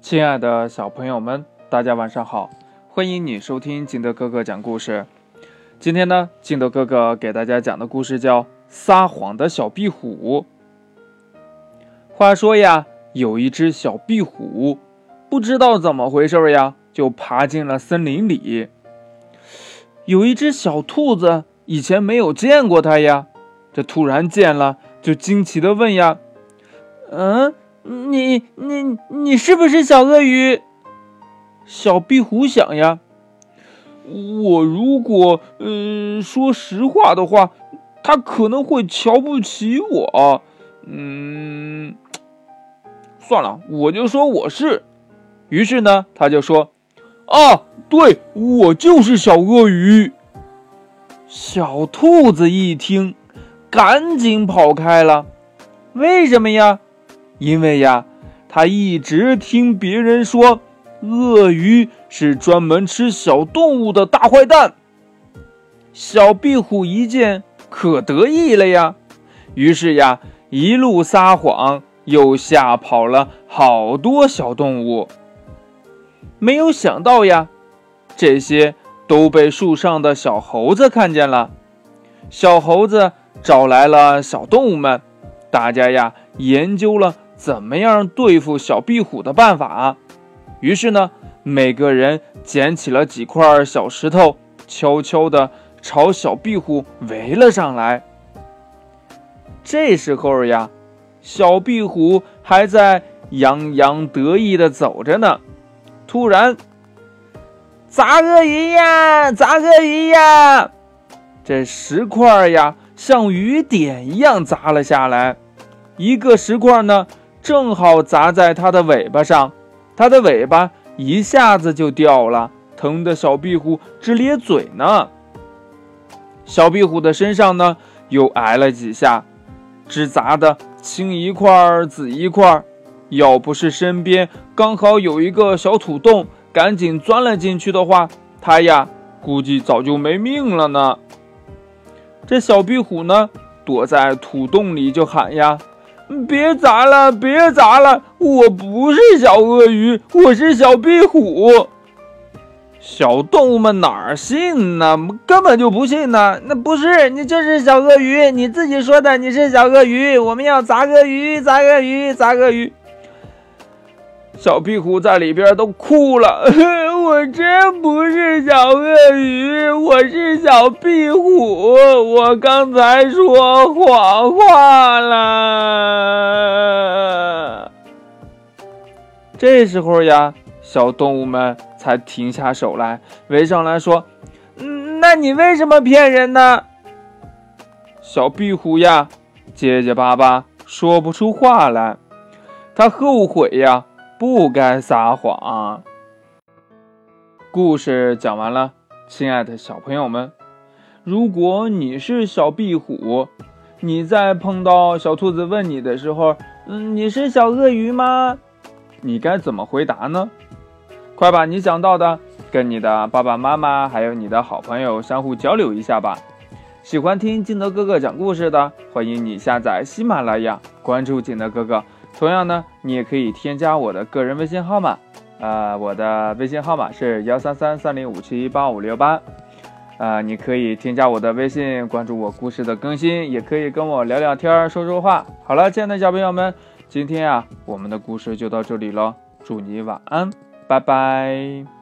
亲爱的小朋友们，大家晚上好！欢迎你收听金德哥哥讲故事。今天呢，金德哥哥给大家讲的故事叫《撒谎的小壁虎》。话说呀，有一只小壁虎，不知道怎么回事呀，就爬进了森林里。有一只小兔子，以前没有见过它呀，这突然见了，就惊奇的问呀：“嗯？”你你你是不是小鳄鱼？小壁虎想呀，我如果嗯说实话的话，他可能会瞧不起我。嗯，算了，我就说我是。于是呢，他就说：“啊，对我就是小鳄鱼。”小兔子一听，赶紧跑开了。为什么呀？因为呀，他一直听别人说，鳄鱼是专门吃小动物的大坏蛋。小壁虎一见，可得意了呀，于是呀，一路撒谎，又吓跑了好多小动物。没有想到呀，这些都被树上的小猴子看见了。小猴子找来了小动物们，大家呀，研究了。怎么样对付小壁虎的办法？于是呢，每个人捡起了几块小石头，悄悄地朝小壁虎围了上来。这时候呀，小壁虎还在洋洋得意地走着呢。突然，砸鳄鱼呀！砸鳄鱼呀！这石块呀，像雨点一样砸了下来。一个石块呢。正好砸在它的尾巴上，它的尾巴一下子就掉了，疼得小壁虎直咧嘴呢。小壁虎的身上呢又挨了几下，只砸得青一块儿紫一块儿。要不是身边刚好有一个小土洞，赶紧钻了进去的话，它呀估计早就没命了呢。这小壁虎呢躲在土洞里就喊呀。别砸了，别砸了！我不是小鳄鱼，我是小壁虎。小动物们哪儿信呢？根本就不信呢！那不是你，就是小鳄鱼，你自己说的，你是小鳄鱼。我们要砸鳄鱼，砸鳄鱼，砸鳄鱼。小壁虎在里边都哭了，我真不是小鳄鱼，我是小壁虎，我刚才说谎话了。这时候呀，小动物们才停下手来，围上来说：“嗯，那你为什么骗人呢？”小壁虎呀，结结巴巴说不出话来，他后悔呀。不该撒谎。故事讲完了，亲爱的小朋友们，如果你是小壁虎，你在碰到小兔子问你的时候，嗯，你是小鳄鱼吗？你该怎么回答呢？快把你想到的跟你的爸爸妈妈还有你的好朋友相互交流一下吧。喜欢听金德哥哥讲故事的，欢迎你下载喜马拉雅，关注金德哥哥。同样呢，你也可以添加我的个人微信号码，呃，我的微信号码是幺三三三零五七八五六八，呃，你可以添加我的微信，关注我故事的更新，也可以跟我聊聊天，说说话。好了，亲爱的小朋友们，今天啊，我们的故事就到这里了，祝你晚安，拜拜。